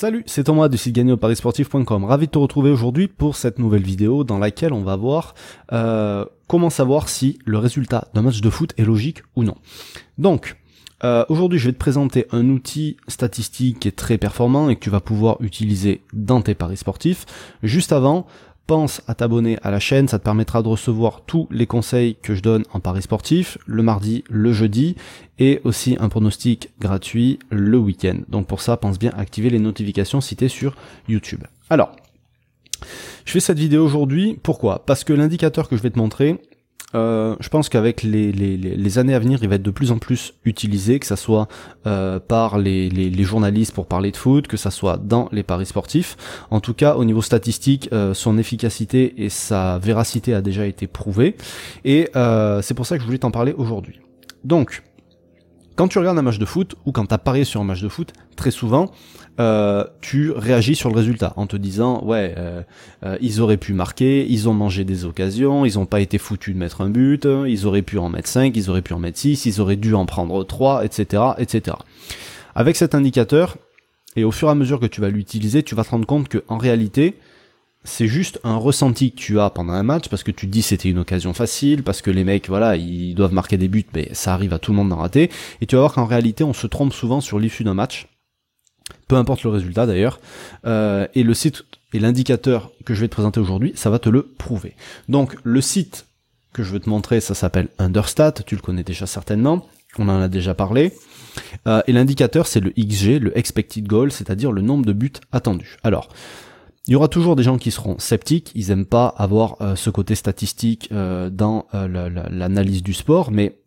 Salut, c'est Thomas du site gagné. Ravi de te retrouver aujourd'hui pour cette nouvelle vidéo dans laquelle on va voir euh, comment savoir si le résultat d'un match de foot est logique ou non. Donc, euh, aujourd'hui je vais te présenter un outil statistique qui est très performant et que tu vas pouvoir utiliser dans tes paris sportifs. Juste avant, pense à t'abonner à la chaîne, ça te permettra de recevoir tous les conseils que je donne en paris sportif, le mardi, le jeudi, et aussi un pronostic gratuit le week-end. Donc pour ça, pense bien à activer les notifications si tu es sur YouTube. Alors, je fais cette vidéo aujourd'hui, pourquoi? Parce que l'indicateur que je vais te montrer, euh, je pense qu'avec les, années à venir, il va être de plus en plus utilisé, que ça soit euh, par les, journalistes pour parler de foot, que ça soit dans les paris sportifs. En tout cas, au niveau statistique, euh, son efficacité et sa véracité a déjà été prouvée. Et c'est pour ça que je voulais t'en parler aujourd'hui. Donc, quand tu regardes un match de foot ou quand tu as parié sur un match de foot, très souvent, euh, tu réagis sur le résultat en te disant ouais euh, euh, ils auraient pu marquer, ils ont mangé des occasions, ils ont pas été foutus de mettre un but, ils auraient pu en mettre 5, ils auraient pu en mettre 6, ils auraient dû en prendre 3, etc. etc. Avec cet indicateur, et au fur et à mesure que tu vas l'utiliser, tu vas te rendre compte que en réalité, c'est juste un ressenti que tu as pendant un match parce que tu te dis c'était une occasion facile, parce que les mecs, voilà, ils doivent marquer des buts, mais ça arrive à tout le monde d'en rater. Et tu vas voir qu'en réalité, on se trompe souvent sur l'issue d'un match, peu importe le résultat d'ailleurs. Euh, et le site et l'indicateur que je vais te présenter aujourd'hui, ça va te le prouver. Donc le site que je veux te montrer, ça s'appelle Understat, tu le connais déjà certainement, on en a déjà parlé. Euh, et l'indicateur, c'est le XG, le Expected Goal, c'est-à-dire le nombre de buts attendus. Alors, il y aura toujours des gens qui seront sceptiques, ils aiment pas avoir euh, ce côté statistique dans l'analyse du sport, mais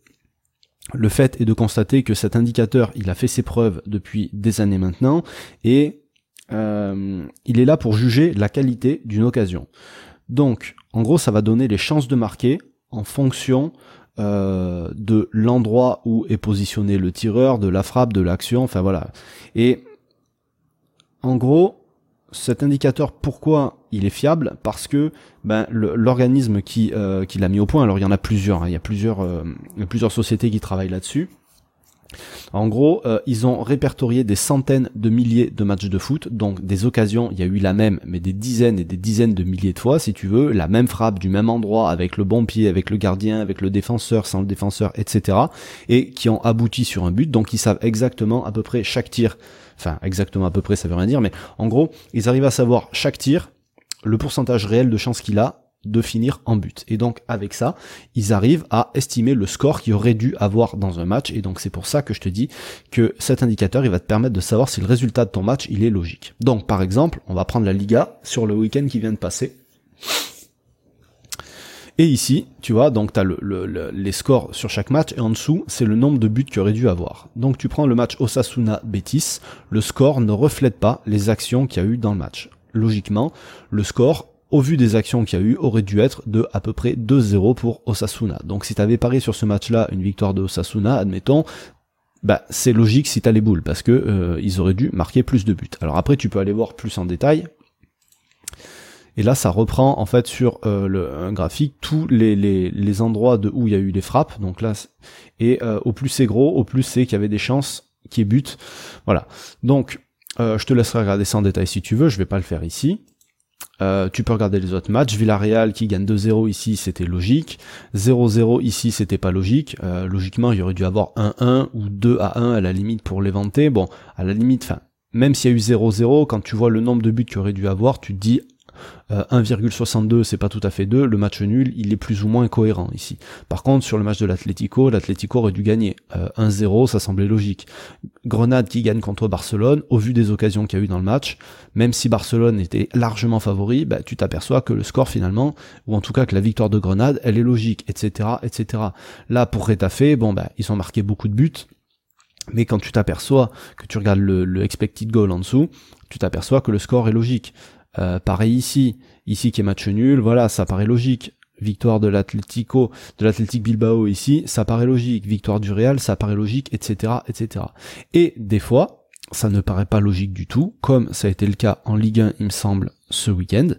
le fait est de constater que cet indicateur, il a fait ses preuves depuis des années maintenant, et il est là pour juger la qualité d'une occasion. Donc, en gros, ça va donner les chances de marquer en fonction de l'endroit où est positionné le tireur, de la frappe, de l'action, enfin voilà. Et en gros, cet indicateur, pourquoi il est fiable? Parce que ben, l'organisme qui, euh, qui l'a mis au point, alors il y en a plusieurs, hein, il, y a plusieurs euh, plusieurs sociétés qui travaillent là-dessus. En gros, euh, ils ont répertorié des centaines de milliers de matchs de foot, donc des occasions, il y a eu la même, mais des dizaines et des dizaines de milliers de fois, si tu veux, la même frappe du même endroit, avec le bon pied, avec le gardien, avec le défenseur, sans le défenseur, etc. Et qui ont abouti sur un but, donc ils savent exactement à peu près chaque tir. Enfin exactement à peu près ça veut rien dire, mais en gros, ils arrivent à savoir chaque tir, le pourcentage réel de chance qu'il a de finir en but. Et donc avec ça, ils arrivent à estimer le score qu'il aurait dû avoir dans un match. Et donc c'est pour ça que je te dis que cet indicateur, il va te permettre de savoir si le résultat de ton match, il est logique. Donc par exemple, on va prendre la Liga sur le week-end qui vient de passer. Et ici, tu vois, donc tu as le, les scores sur chaque match, et en dessous, c'est le nombre de buts qu'il aurait dû avoir. Donc tu prends le match Osasuna-Betis, le score ne reflète pas les actions qu'il y a eu dans le match. Logiquement, le score, au vu des actions qu'il y a eu, aurait dû être de à peu près 2-0 pour Osasuna. Donc si tu avais parié sur ce match-là une victoire de Osasuna, admettons, bah c'est logique si t'as les boules, parce que euh, ils auraient dû marquer plus de buts. Alors après, tu peux aller voir plus en détail, et là, ça reprend en fait sur euh, le, graphique tous les, les, endroits de où il y a eu des frappes. Donc là, et euh, au plus c'est gros, au plus c'est qu'il y avait des chances qu'il y ait but. Voilà. Donc, je te laisserai regarder ça en détail si tu veux. Je vais pas le faire ici. Tu peux regarder les autres matchs. Villarreal qui gagne 2-0 ici, c'était logique. 0-0 ici, c'était pas logique. logiquement, il y aurait dû avoir 1-1 ou 2 à 1 à la limite pour l'éventer. Bon, à la limite, enfin, même s'il y a eu 0-0, quand tu vois le nombre de buts qu'il aurait dû avoir, tu te dis 1,62 euh, c'est pas tout à fait 2, le match nul il est plus ou moins cohérent ici. Par contre sur le match de l'Atlético, l'Atlético aurait dû gagner 1-0, euh, ça semblait logique. Grenade qui gagne contre Barcelone, au vu des occasions qu'il y a eu dans le match, même si Barcelone était largement favori, bah, tu t'aperçois que le score finalement, ou en tout cas que la victoire de Grenade, elle est logique, etc. etc. Là pour Retafe, bon bah ils ont marqué beaucoup de buts, mais quand tu t'aperçois que tu regardes le, expected goal en dessous, tu t'aperçois que le score est logique. Euh, pareil ici, ici qui est match nul, voilà, ça paraît logique. Victoire de l'Atlético, de l'Athletic Bilbao ici, ça paraît logique. Victoire du Real, ça paraît logique, etc., etc. Et des fois, ça ne paraît pas logique du tout, comme ça a été le cas en Ligue 1, il me semble, ce week-end.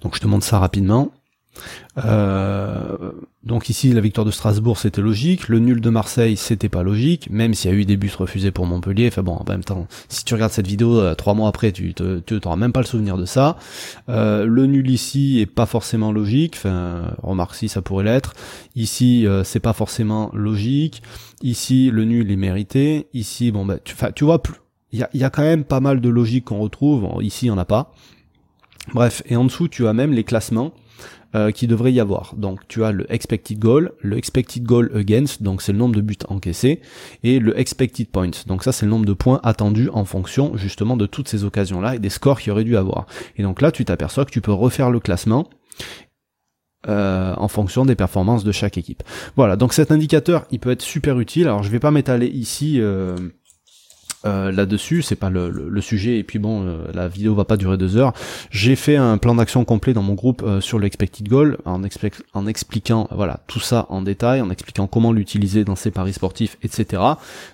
Donc je te montre ça rapidement. Euh, donc ici, la victoire de Strasbourg, c'était logique. Le nul de Marseille, c'était pas logique, même s'il y a eu des buts refusés pour Montpellier. Enfin bon, en même temps, si tu regardes cette vidéo euh, trois mois après, tu t'auras même pas le souvenir de ça. Euh, le nul ici est pas forcément logique. Enfin, remarque si ça pourrait l'être. Ici, c'est pas forcément logique. Ici, le nul est mérité. Ici, bon, bah, tu, tu vois, il y a, quand même pas mal de logique qu'on retrouve. Ici, il y en a pas. Bref, et en dessous, tu as même les classements euh, qui devrait y avoir. Donc tu as le expected goal, le expected goal against, donc c'est le nombre de buts encaissés, et le expected points. Donc ça c'est le nombre de points attendus en fonction justement de toutes ces occasions-là et des scores qu'il aurait dû avoir. Et donc là tu t'aperçois que tu peux refaire le classement euh, en fonction des performances de chaque équipe. Voilà, donc cet indicateur, il peut être super utile. Alors je vais pas m'étaler ici euh, euh, là-dessus, c'est pas le, sujet, et puis bon, euh, la vidéo va pas durer deux heures. J'ai fait un plan d'action complet dans mon groupe euh, sur l'expected goal, en, en expliquant voilà tout ça en détail, en expliquant comment l'utiliser dans ses paris sportifs, etc.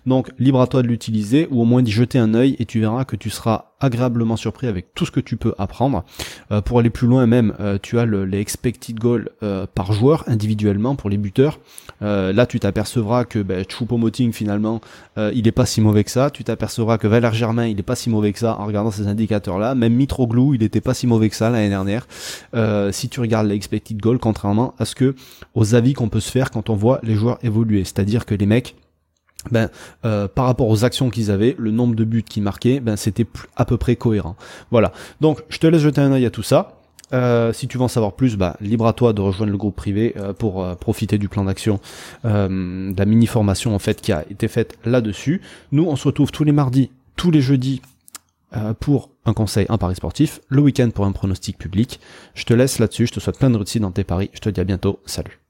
Donc libre à toi de l'utiliser, ou au moins d'y jeter un œil, et tu verras que tu seras agréablement surpris avec tout ce que tu peux apprendre. Euh, pour aller plus loin même, euh, tu as le, les expected goals euh, par joueur individuellement pour les buteurs. là, tu t'apercevras que ben, Choupo-Moting finalement, il est pas si mauvais que ça. Tu t'apercevras que Valère Germain, il est pas si mauvais que ça en regardant ces indicateurs-là. Même Mitroglou, il était pas si mauvais que ça l'année dernière. si tu regardes les expected goals, contrairement à ce que aux avis qu'on peut se faire quand on voit les joueurs évoluer, c'est-à-dire que les mecs ben, euh, par rapport aux actions qu'ils avaient, le nombre de buts qu'ils marquaient, ben, c'était à peu près cohérent. Voilà. Donc, je te laisse jeter un œil à tout ça. Euh, si tu veux en savoir plus, bah, libre à toi de rejoindre le groupe privé euh, pour profiter du plan d'action, de la mini formation en fait qui a été faite là-dessus. Nous, on se retrouve tous les mardis, tous les jeudis pour un conseil, un pari sportif, le week-end pour un pronostic public. Je te laisse là-dessus, je te souhaite plein de réussite dans tes paris. Je te dis à bientôt, salut.